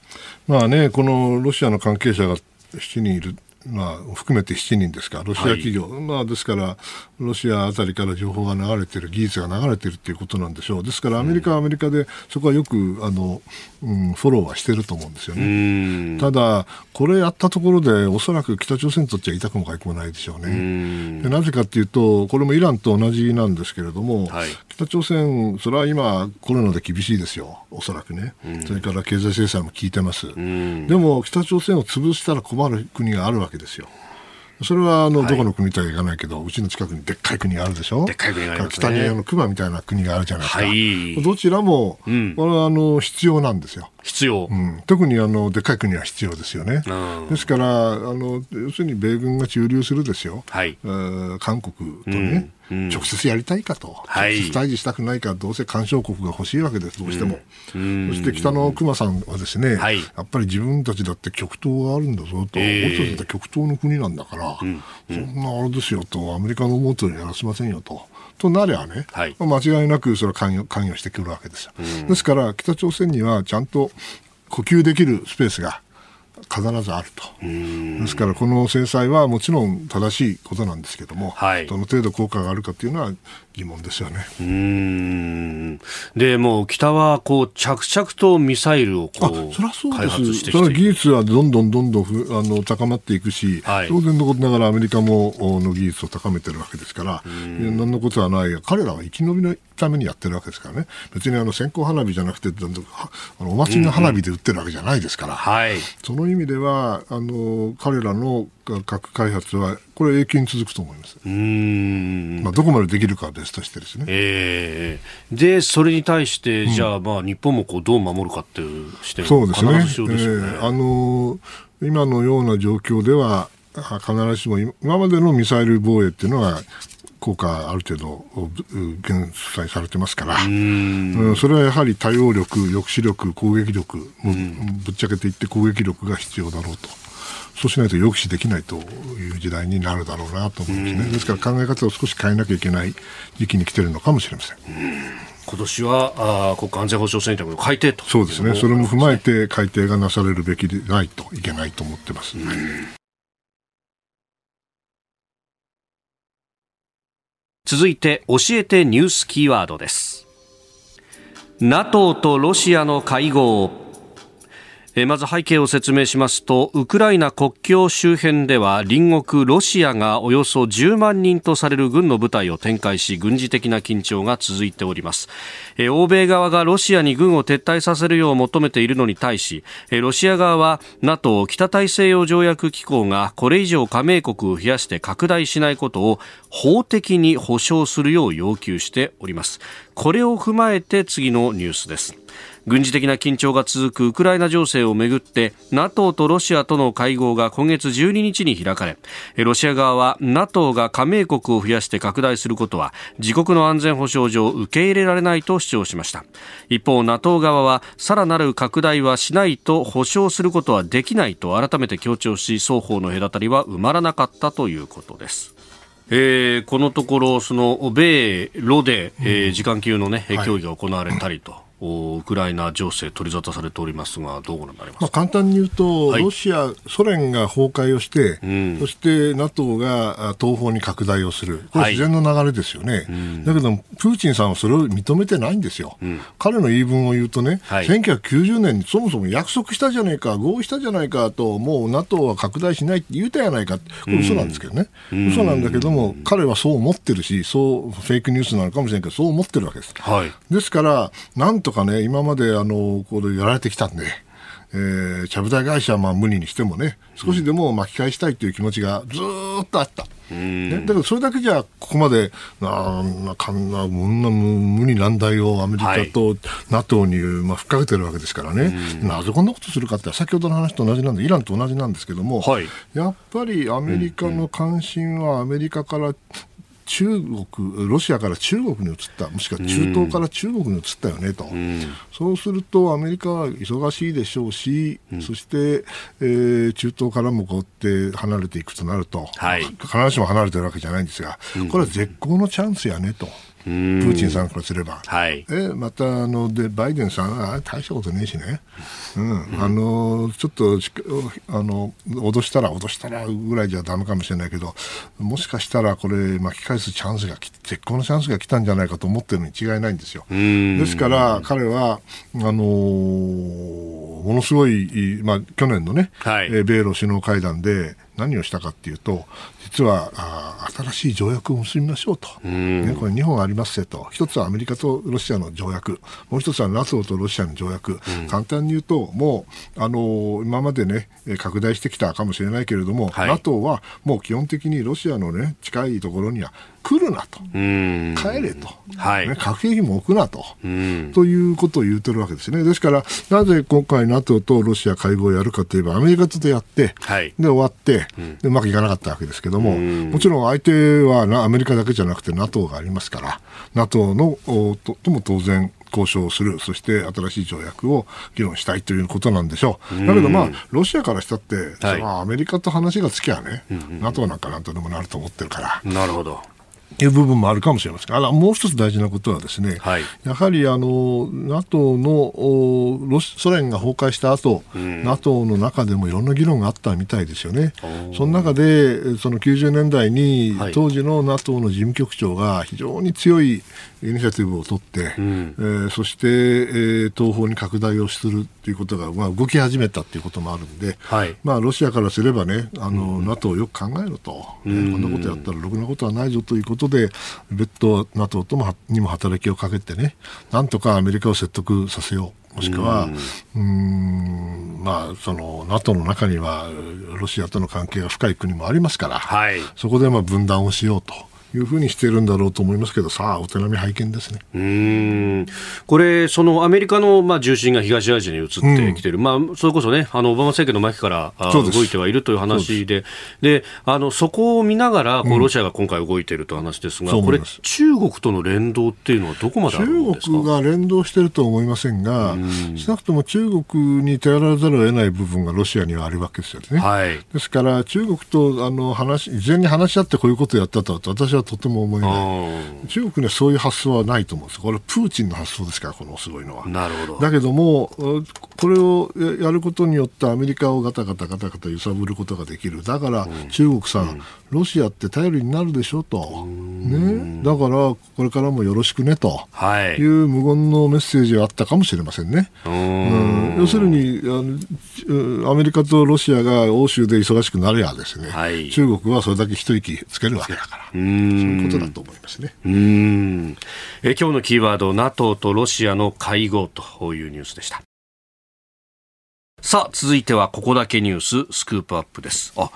まあね、このロシアの関係者が7人いるまあ、含めて7人ですか、ロシア企業、はい、まあ、ですから、ロシアあたりから情報が流れてる、技術が流れてるっていうことなんでしょう、ですからアメリカはアメリカで、そこはよくあの、うん、フォローはしてると思うんですよね。ただ、これやったところで、おそらく北朝鮮にとっては痛くもかゆくもないでしょうね。でなぜかというと、これもイランと同じなんですけれども、はい、北朝鮮、それは今、コロナで厳しいですよ、おそらくね、それから経済制裁も効いてます。でも、北朝鮮を潰したら困る国があるわけですよ。それはあの、どこの国とは言わないけど、うちの近くにでっかい国があるでしょ？でっかい国がある、ね、北にあの熊みたいな国があるじゃないですか。はい、どちらも、これはあの必要なんですよ。必要、うん、特にあのでっかい国は必要ですよね。ですからあの、要するに米軍が駐留するですよ、はい、韓国とね、うん、直接やりたいかと、はい、直接対峙したくないか、どうせ干渉国が欲しいわけです、どうしても。うん、そして北の熊さんはですね、はい、やっぱり自分たちだって極東があるんだぞと、えー、俺たちだって極東の国なんだから、うん、そんなあれですよと、アメリカの思うとおりやらせませんよと。となればね、はい、間違いなくそれは関与関与してくるわけですよ。ですから、北朝鮮にはちゃんと呼吸できるスペースが必ずあると。ですから、この制裁はもちろん正しいことなんですけども、はい、どの程度効果があるかというのは疑問ですよね。うん。で、もう北はこう着々とミサイルをこうそりゃそうですそ技術はどんどんどんどんあの高まっていくし、はい、当然のことながらアメリカもの技術を高めてるわけですから、何のことはない。彼らは生き延びないためにやってるわけですからね、別にあの線香花火じゃなくて、あのお祭りの花火で売ってるわけじゃないですから、うん。うん、その意味ではあの彼らの核開発は、これ、永久に続くと思います。うんまあ、どこまでできるかは別としてですね。えー、で、それに対して、じゃあ、まあ、日本もこうどう守るかっていう視点そうですね。ですねえー、あの今のような状況では、必ずしも今までのミサイル防衛っていうのは、効果ある程度減災されてますから、うん、それはやはり対応力、抑止力、攻撃力、もぶっちゃけていって攻撃力が必要だろうと。そうしないと抑止できないという時代になるだろうなと思うんですね。ですから考え方を少し変えなきゃいけない時期に来てるのかもしれません。今年はあ国家安全保障戦略の改定とそうですね、それも踏まえて改定がなされるべきでないといけないと思ってます。続いて教えてニュースキーワードです NATO とロシアの会合まず背景を説明しますとウクライナ国境周辺では隣国ロシアがおよそ10万人とされる軍の部隊を展開し軍事的な緊張が続いております。欧米側がロシアに軍を撤退させるよう求めているのに対しロシア側は NATO 北大西洋条約機構がこれ以上加盟国を増やして拡大しないことを法的に保障するよう要求しております。これを踏まえて次のニュースです。軍事的な緊張が続くウクライナ情勢をめぐって NATO とロシアとの会合が今月12日に開かれロシア側は NATO が加盟国を増やして拡大することは自国の安全保障上受け入れられないと主張しました一方 NATO 側はさらなる拡大はしないと保証することはできないと改めて強調し双方の隔たりは埋まらなかったということですえー、このところ、その米ロで、えー、時間級の、ね、協議が行われたりと。ウクライナ情勢取り沙汰されておりますが、どうご覧になりますか、まあ、簡単に言うと、はい、ロシア、ソ連が崩壊をして、うん、そして NATO が東方に拡大をする、これ、自然の流れですよね、はいだけど、プーチンさんはそれを認めてないんですよ、うん、彼の言い分を言うとね、はい、1990年にそもそも約束したじゃないか、合意したじゃないかと、もう NATO は拡大しないって言うたやないか、これ、嘘なんですけどね、うん、嘘なんだけども、彼はそう思ってるし、そうフェイクニュースなのかもしれないけど、そう思ってるわけです。はい、ですから、なんととかね、今まであのこれやられてきたんで、えー、ちゃぶ台会社はまあ無理にしてもね、少しでも巻き返したいという気持ちがずっとあった。ね、だけどそれだけじゃここまであなかんな無理難題をアメリカと NATO に、まあ、ふっかけてるわけですからね、なぜこんなことするかって先ほどの話と同じなんでイランと同じなんですけども、はい、やっぱりアメリカの関心はアメリカから中国、ロシアから中国に移った、もしくは中東から中国に移ったよねと、うん、そうするとアメリカは忙しいでしょうし、うん、そして、えー、中東からもこうやって離れていくとなると、はい、必ずしも離れてるわけじゃないんですが、これは絶好のチャンスやねと。プーチンさんからすれば、はい、えまたあのでバイデンさんは大したことねえしね、うん、うん、あのちょっとあの脅したら脅したらぐらいじゃだめかもしれないけどもしかしたらこれ巻き返すチャンスが絶好のチャンスが来たんじゃないかと思ってるに違いないんですよ。ですから彼はあのものすごい、まあ、去年のね、はい、米ロ首脳会談で何をしたかっていうと実はあ新しい条約を結びましょうと、ね、これ2本ありますせと。一つはアメリカとロシアの条約。もう一つは NATO とロシアの条約、簡単に言うともうあの今までね拡大してきたかもしれないけれども、はい、NATO はもう基本的にロシアのね近いところには来るなと、帰れと、はい。ね、核兵器も置くなと、ということを言ってるわけですね。ですから、なぜ今回 NATO とロシア会合をやるかといえば、アメリカとやって、はい、で終わって、でうまくいかなかったわけですけども、もちろん相手はアメリカだけじゃなくて NATO がありますから、NATO のととも当然、交渉する、そして新しい条約を議論したいということなんでしょう。だけど、まあ、ロシアからしたって、はい、アメリカと話がつきゃね、うんうん、NATO なんかなんとでもなると思ってるから。なるほど。いう部分もあるかもしれません。あらもう一つ大事なことはですね、はい、やはりあの NATO のロソ連が崩壊した後、うん、NATO の中でもいろんな議論があったみたいですよね。その中でその90年代に当時の NATO の事務局長が非常に強いイニシアチブを取って、うん、えー、そして、えー、東方に拡大をするということが、まあ、動き始めたということもあるんで、はい、まあ、ロシアからすればね、あの、うん、NATO をよく考えろと、うん、こんなことやったらろくなことはないぞということで、別途 NATO ともにも働きをかけてね、なんとかアメリカを説得させよう。もしくは、うん、まあ、その NATO の中にはロシアとの関係が深い国もありますから、はい、そこでまあ分断をしようと。いうふうにしているんだろうと思いますけど、さあ、お手並み拝見ですね。うん。これ、そのアメリカの、まあ、重心が東アジアに移ってきている、うん、まあ、それこそね、あのオバマ政権の末期から動いてはいるという話で、であのそこを見ながらこう、ロシアが今回動いているという話ですが、うん、これ、中国との連動っていうのは、どこまであるんですか？中国が連動しているとは思いませんが、少なくとも中国に頼らざるを得ない部分がロシアにはあるわけですよね。はい、ですから、中国とあの話事前に話し合ってこういうことをやったと私ははとても思えない。中国にはそういう発想はないと思うんです。これはプーチンの発想ですからこのすごいのは。なるほど。だけどもこれをやることによってアメリカをガタガタガタガタ揺さぶることができる。だから中国さん、うん、ロシアって頼りになるでしょと、ね、だからこれからもよろしくねと。い。う無言のメッセージがあったかもしれませんね、うん、要するにあのアメリカとロシアが欧州で忙しくなればですね、はい、中国はそれだけ一息つけるわけだから。そういうことだと思いますね。うん。え今日のキーワード NATO とロシアの会合というニュースでした。さあ続いてはここだけニューススクープアップです。あ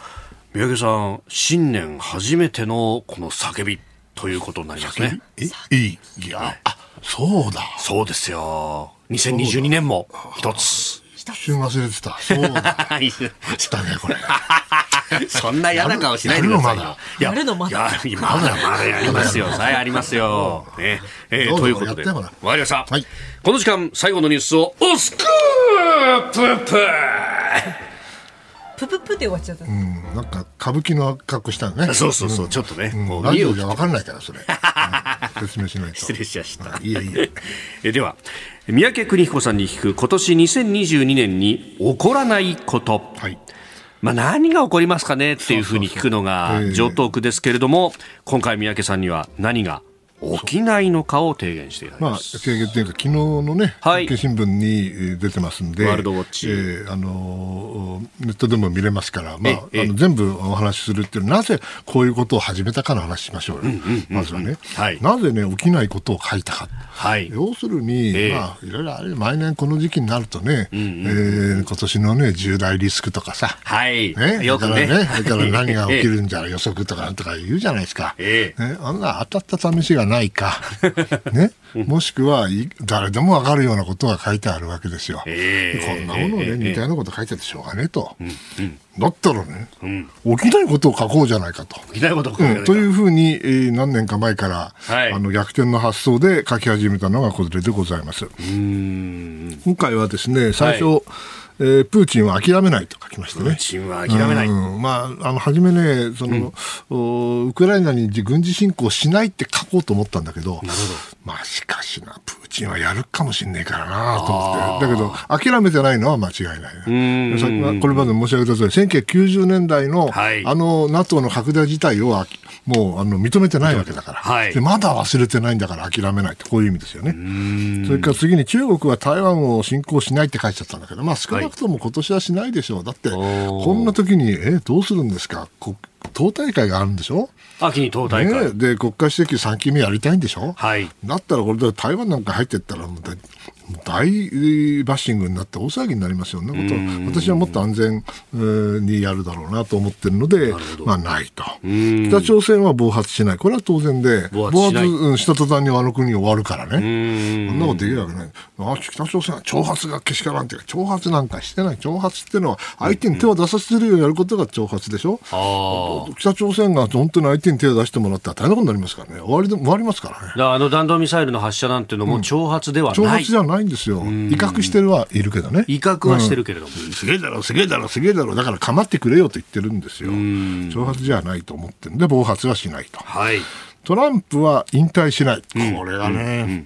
三宅さん新年初めてのこの叫びということになりますねえ？いいいや、あそうだそうですよ2022年も一つ一瞬忘れてた。そうだ。だね、これ。そんな嫌な顔しないでくださいよ。やるのまだ？いや、まだ？まだやりますよ。さあ、ありますよ。ね。えー、ということで。わかりました。はい。この時間、最後のニュースを、おスクープププププで終わっちゃった。うん、なんか歌舞伎の格好したね。そうそうそう、ちょっとね。もうラジオじゃわかんないから、それ。説明しないと。失礼しました。いやいや。え、では、三宅邦彦さんに聞く今年2022年に起こらないこと。はい。まあ、何が起こりますかねっていうふうに聞くのが上等句ですけれども、今回三宅さんには何が起きないのかを提言していただきます。まあ、提言というか、昨日のね、はい、新聞に出てますんで、ワールドウォッチ、えー、あのネットでも見れますから、まあ、あの全部お話しするっていうなぜこういうことを始めたかの話しましょうよ、うんうんうんうん、まずはね、はい、なぜね、起きないことを書いたか。はい、要するに、えー、まあ、いろいろあれ、毎年この時期になるとね、うんうん、えー、今年のね、重大リスクとかさ、はい、ね、よくね、だからね、から何が起きるんじゃ、予測とかなんとか言うじゃないですか。えー、ね、あんな当たった試しがないか、ね、もしくは誰でもわかるようなことが書いてあるわけですよ。えー、こんなものをね、似たようなこと書いててしょうがねえと。うん。うん。だったらね、うん、起きないことを書こうじゃないかと。起きないことを書こう、うん、というふうに、えー、何年か前から、はい、あの逆転の発想で書き始めたのがこれでございます。今回はですね、最初、はいえー、プーチンは諦めないと書きましたね。プーチンは諦めない。うん、まあ、あの、初めね、その、うん、ウクライナに軍事侵攻しないって書こうと思ったんだけど、なるほど。まあ、しかしな、プーチンはやるかもしんねえからなと思って。だけど、諦めてないのは間違いない、ね。これまで申し上げた通り、1990年代の、はい、あの、NATO の拡大自体をもうあの認めてないわけだから、はい、でまだ忘れてないんだから諦めないとこういう意味ですよね。それから次に中国は台湾を侵攻しないって書いちゃったんだけど、まあ、少なくとも今年はしないでしょう、だってこんな時にえどうするんですか？党大会があるんでしょ？秋に党大会、ね、で国家主席3期目やりたいんでしょ、はい、だったらこれで台湾なんか入っていったら大バッシングになって大騒ぎになりますよ。ねこと私はもっと安全にやるだろうなと思ってるので、まあ、ないと。北朝鮮は暴発しない。これは当然で暴発した途端にあの国終わるからね。そんなことできるわけない。あ北朝鮮は挑発がけしからんっていうか挑発なんかしてない。挑発っていうのは相手に手を出させるようにやることが挑発でしょ、うん、北朝鮮が本当に相手に手を出してもらったら大変なことになりますからね。終わりで終わりますからね。あの弾道ミサイルの発射なんていうのも挑発ではない、うん、挑発じゃないんですよ。威嚇してるはいるけどね。威嚇はしてるけれども、うん、すげえだろすげえだろすげえだろ。だから構ってくれよと言ってるんですよ。挑発じゃないと思ってるんで暴発はしないと、はい、トランプは引退しない、これがね、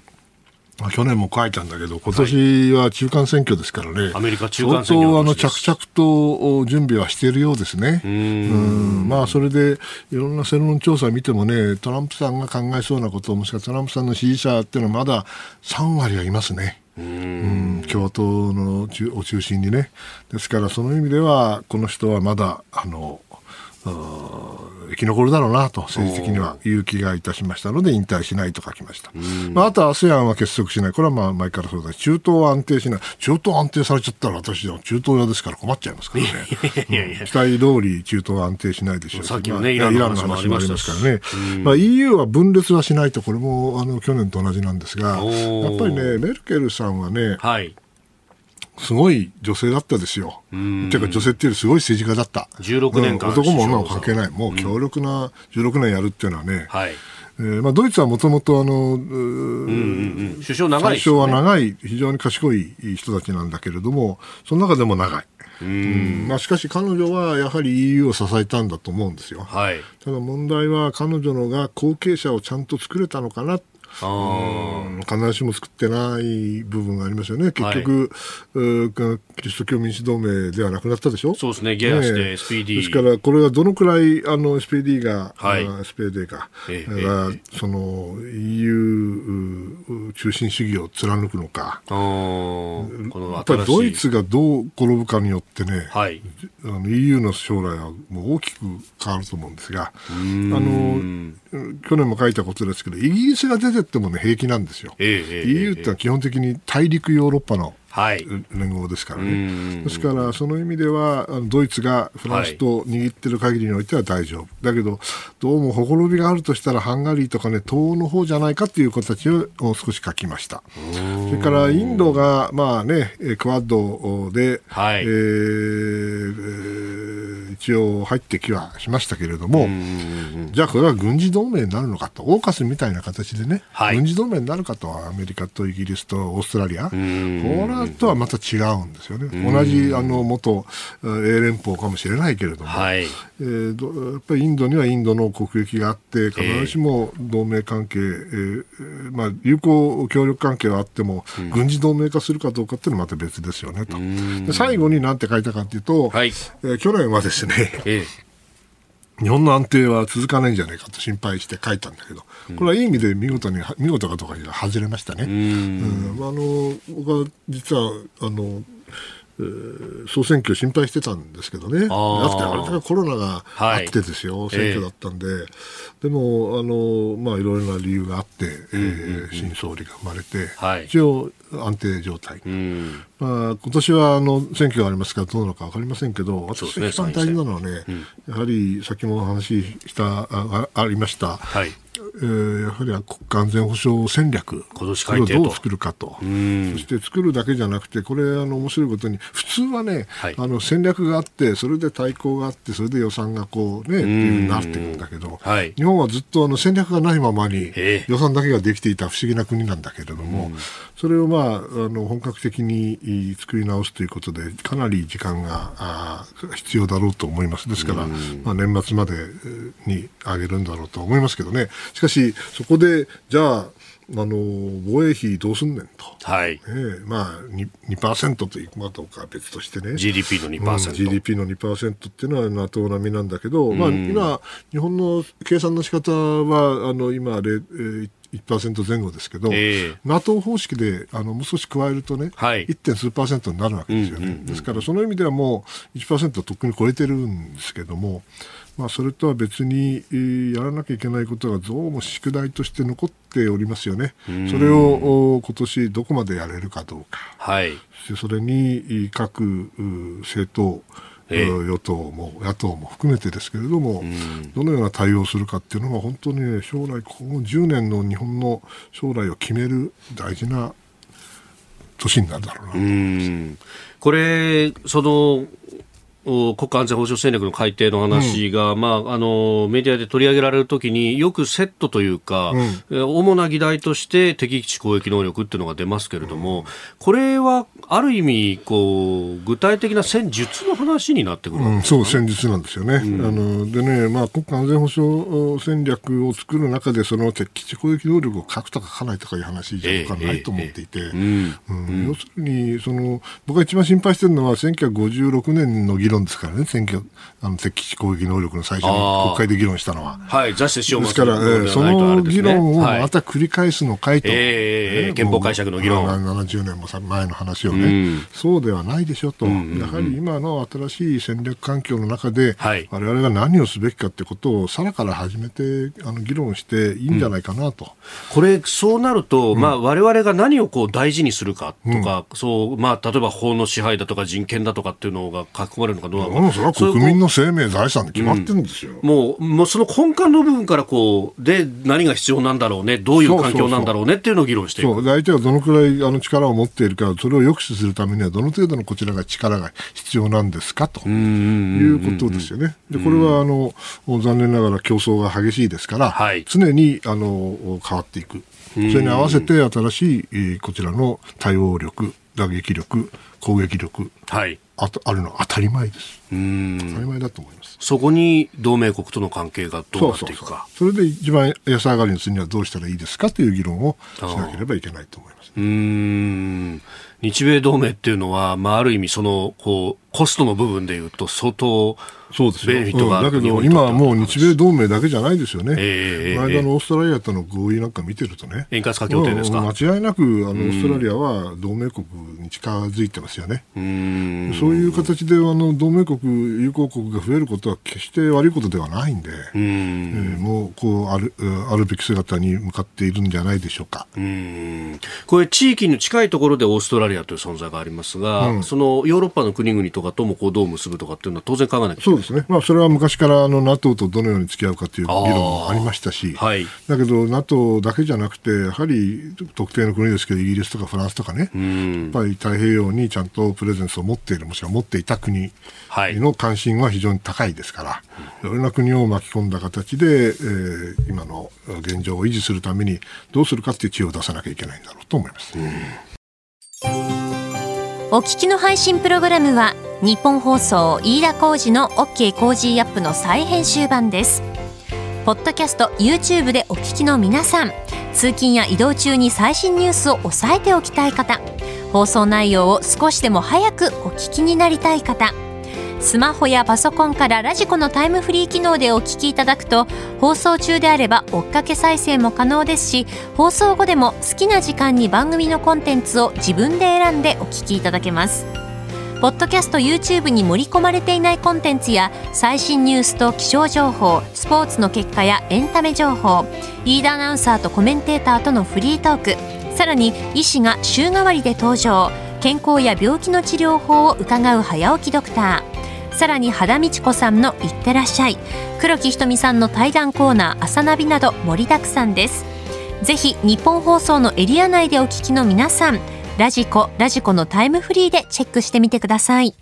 去年も書いたんだけど、今年は中間選挙ですからね、アメリカ中間選挙相当あの着々と準備はしているようですね。うんまあ、それでいろんな世論調査を見てもね、トランプさんが考えそうなこと、もしくはトランプさんの支持者っていうのはまだ3割はいますね。うん、共和党のを中心にね。ですから、その意味では、この人はまだ、あの、生き残るだろうなと政治的にはいう気がいたしましたので引退しないと書きました、まあ、あと ASEAN は結束しない。これはまあ前からそうだ中東は安定しない。中東安定されちゃったら私は中東屋ですから困っちゃいますからね。期待通り中東は安定しないでしょうさっきのね、イランの話もありますからね、まあ、EU は分裂はしないとこれもあの去年と同じなんですがやっぱりねメルケルさんはね、はいすごい女性だったですよ。っていうか女性っていうよりすごい政治家だった。16年間、うん、男も女も関係ない。もう強力な16年やるっていうのはね、はい、えー、まあ、ドイツはもともとあの、うんうんうん、首相長い、ね、首相は長い、非常に賢い人たちなんだけれども、その中でも長い。うん。まあ、しかし彼女はやはり EU を支えたんだと思うんですよ。はい、ただ問題は彼女のが後継者をちゃんと作れたのかな必ずしも作ってない部分がありますよね、結局、はい、キリスト教民主同盟ではなくなったでしょ、そうですね、ゲアして SPD、ですから、これがどのくらいあの SPD が、はい、SPD か、ええがその EU 中心主義を貫くのか、やっぱりドイツがどう転ぶかによってね、はい、あの EU の将来はもう大きく変わると思うんですが、あの去年も書いたことですけど、イギリスが出てっても、ね、平気なんですよ。えー、EU ってのは基本的に大陸ヨーロッパの連合ですからね、ですからその意味ではドイツがフランスと握ってる限りにおいては大丈夫、だけどどうもほころびがあるとしたらハンガリーとかね東欧の方じゃないかという形を少し書きました。それからインドがまあねクワッドで、はい、えー、一応入ってきはしましたけれどもじゃあこれは軍事同盟になるのかと。オーカスみたいな形でね、はい、軍事同盟になるかとアメリカとイギリスとオーストラリア。これはとはまた違うんですよね。同じあの元英連邦かもしれないけれども、はい、えー、やっぱりインドにはインドの国益があって必ずしも同盟関係、えー、まあ、友好協力関係はあっても、軍事同盟化するかどうかっていうのはまた別ですよねと。で最後に何て書いたかというと、はい、えー、去年はですね、えー日本の安定は続かないんじゃないかと心配して書いたんだけど、これはいい意味で見事に、見事かどうかに外れましたね。うん、あの僕は実はあの総選挙心配してたんですけどね、あってあれだけコロナがあってですよ、はい、選挙だったんで、えー、でもあの、まあ、いろいろな理由があって、えー、新総理が生まれて、はい、一応、安定状態、うん、まあ、今年はあの選挙がありますからどうなのか分かりませんけど、私が一番大事なのはね、うん、やはり先もお話ししたあありました、はい、えー、やはり国家安全保障戦略、これをどう作るかと、そして作るだけじゃなくて、これ、あの面白いことに、普通はね、はい、あの戦略があって、それで対抗があって、それで予算がこうね、っていうふうになっていくんだけど、はい、日本はずっとあの戦略がないままに予算だけができていた不思議な国なんだけれども、それを、まあ、あの本格的に作り直すということで、かなり時間が必要だろうと思います。ですから、まあ、年末までに上げるんだろうと思いますけどね。しかし、そこで、じゃあ、あの防衛費どうすんねんと、はい。ねまあ2、2%というかどうかは別としてね、GDP の2%、うん、GDP の2%っていうのは NATO 並みなんだけど、まあ、今、日本の計算の仕方はあの今、1%前後ですけど、えー、NATO 方式であのもう少し加えるとね、はい、1. 点数パーセントになるわけですよね、うんうんうん、ですからその意味ではもう1%とっくに超えてるんですけども、まあ、それとは別にやらなきゃいけないことがどうも宿題として残っておりますよね。それを今年どこまでやれるかどうか。はい。そそれに各政党、えー、与党も野党も含めてですけれども、どのような対応をするかっていうのは本当に、ね、将来、この10年の日本の将来を決める大事な年になるだろうなと思います。これその国家安全保障戦略の改定の話が、うん、まあ、あのメディアで取り上げられるときによくセットというか、うん、主な議題として敵基地攻撃能力っていうのが出ますけれども、うん、これはある意味こう具体的な戦術の話になってくる、うん、そう戦術なんですよね。あのでね、まあ、国家安全保障戦略を作る中でその敵基地攻撃能力を書くとか書かないとかいう話じゃないと思っていて、要するにその僕が一番心配してるのは1956年の議論論ですからね、選挙、あの敵基地攻撃能力の最初に国会で議論したのは。はい、ザしですから、えー、その議論をまた繰り返すのかいと、はい、えー、憲法解釈の議論。70年も前の話をね、うん、そうではないでしょと、うんうんうん、やはり今の新しい戦略環境の中で、はい、我々が何をすべきかってことをさらから始めてあの議論していいんじゃないかなと。うん、これ、そうなると、うん、まあ、我々が何をこう大事にするかとか、うん、そうまあ、例えば法の支配だとか人権だとかっていうのが書き込まれるのかどうなのか、うん、それは国民の生命、財産で決まってるんですよ、もうもうその根幹の部分からこうで何が必要なんだろうね、どういう環境なんだろうねっていうのを議論していく。そう相手がどのくらいあの力を持っているか、それを抑止するためには、どの程度のこちらが力が必要なんですかと。いうことですよね。でこれはあの残念ながら競争が激しいですから、はい、常にあの変わっていく。それに合わせて新しいこちらの対応力、打撃力、攻撃力、はい、ああるのは当たり前です。当たり前だと思います。そこに同盟国との関係がどうなっていくか。それで一番安上がりにするにはどうしたらいいですかという議論をしなければいけないと思います。うん日米同盟っていうのは、まあ、ある意味そのこうコストの部分でいうと相当そうですベネフィットが、うん、だけど今はもう日米同盟だけじゃないですよね、えー、この間のオーストラリアとの合意なんか見てるとね、円滑化協定ですか、間違いなくあのオーストラリアは同盟国に近づいてますよね、うん。そういう形であの同盟国、友好国が増えることは決して悪いことではないんで、うん、えー、もうこうあるあるべき姿に向かっているんじゃないでしょうか。うん。これ、地域に近いところでオーストラリアという存在がありますが、うん、そのヨーロッパの国々とかともこうどう結ぶとかっていうのは当然考えなきゃいけない。そうですね、まあ、それは昔からあの NATO とどのように付き合うかという議論もありましたし、はい、だけど NATO だけじゃなくて、やはり特定の国ですけど、イギリスとかフランスとかね、やっぱり太平洋にちゃんとプレゼンスを持っている、もしくは持っていた国の関心は非常に高いですから、いろんな国を巻き込んだ形で、えー、今の現状を維持するためにどうするかっていう知恵を出さなきゃいけないんだろうと思います。お聞きの配信プログラムは日本放送飯田浩司の OK コージーアップの再編集版です。ポッドキャスト YouTube でお聞きの皆さん通勤や移動中に最新ニュースを押さえておきたい方放送内容を少しでも早くお聞きになりたい方スマホやパソコンからラジコのタイムフリー機能でお聞きいただくと放送中であれば追っかけ再生も可能ですし放送後でも好きな時間に番組のコンテンツを自分で選んでお聞きいただけます。ポッドキャスト YouTube に盛り込まれていないコンテンツや最新ニュースと気象情報スポーツの結果やエンタメ情報リーダーアナウンサーとコメンテーターとのフリートークさらに医師が週替わりで登場健康や病気の治療法を伺う早起きドクターさらに肌道子さんの「いってらっしゃい」黒木ひとみさんの対談コーナー「朝ナビ」など盛りだくさんです。ぜひ日本放送のエリア内でお聞きの皆さんラジコラジコのタイムフリーでチェックしてみてください。